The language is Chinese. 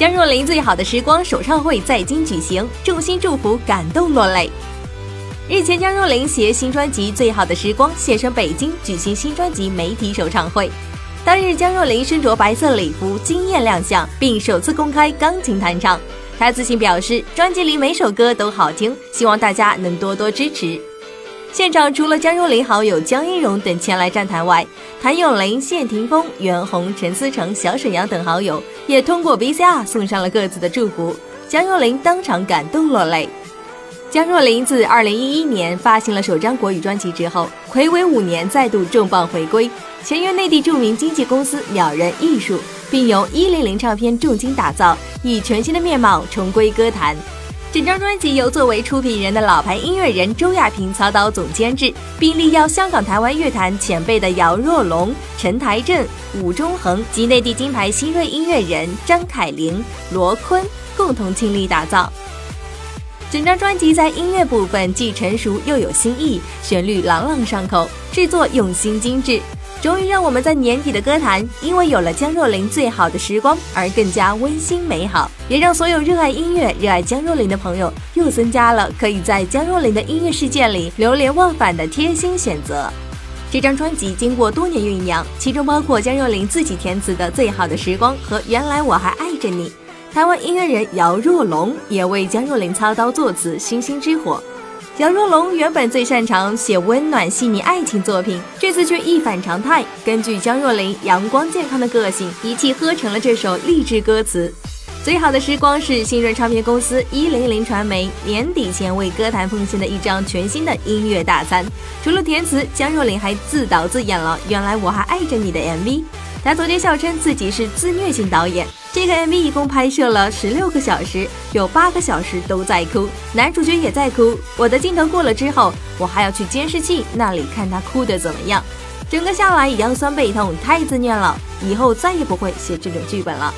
江若琳《最好的时光》首唱会在京举行，众星祝福，感动落泪。日前，江若琳携新专辑《最好的时光》现身北京举行新专辑媒体首唱会。当日，江若琳身着白色礼服惊艳亮相，并首次公开钢琴弹唱。她自信表示，专辑里每首歌都好听，希望大家能多多支持。现场除了江若琳好友江一蓉等前来站台外，谭咏麟、谢霆锋、袁弘、陈思诚、小沈阳等好友也通过 VCR 送上了各自的祝福。江若琳当场感动落泪。江若琳自2011年发行了首张国语专辑之后，暌违五年再度重磅回归，签约内地著名经纪公司鸟人艺术，并由一零零唱片重金打造，以全新的面貌重归歌坛。整张专辑由作为出品人的老牌音乐人周亚平操刀总监制，并力邀香港、台湾乐坛前辈的姚若龙、陈台正、伍中恒及内地金牌新锐音乐人张凯琳、罗坤共同倾力打造。整张专辑在音乐部分既成熟又有新意，旋律朗朗上口，制作用心精致，终于让我们在年底的歌坛，因为有了江若琳最好的时光而更加温馨美好，也让所有热爱音乐、热爱江若琳的朋友又增加了可以在江若琳的音乐世界里流连忘返的贴心选择。这张专辑经过多年酝酿，其中包括江若琳自己填词的《最好的时光》和《原来我还爱着你》。台湾音乐人姚若龙也为江若琳操刀作词，星星之火。杨若龙原本最擅长写温暖细腻爱情作品，这次却一反常态，根据江若琳阳光健康的个性，一气呵成了这首励志歌词。最好的时光是新锐唱片公司一零零传媒年底前为歌坛奉献的一张全新的音乐大餐。除了填词，江若琳还自导自演了《原来我还爱着你》的 MV。他昨天笑称自己是自虐型导演。这个 MV 一共拍摄了十六个小时，有八个小时都在哭，男主角也在哭。我的镜头过了之后，我还要去监视器那里看他哭的怎么样。整个下来腰酸背痛，太自虐了，以后再也不会写这种剧本了。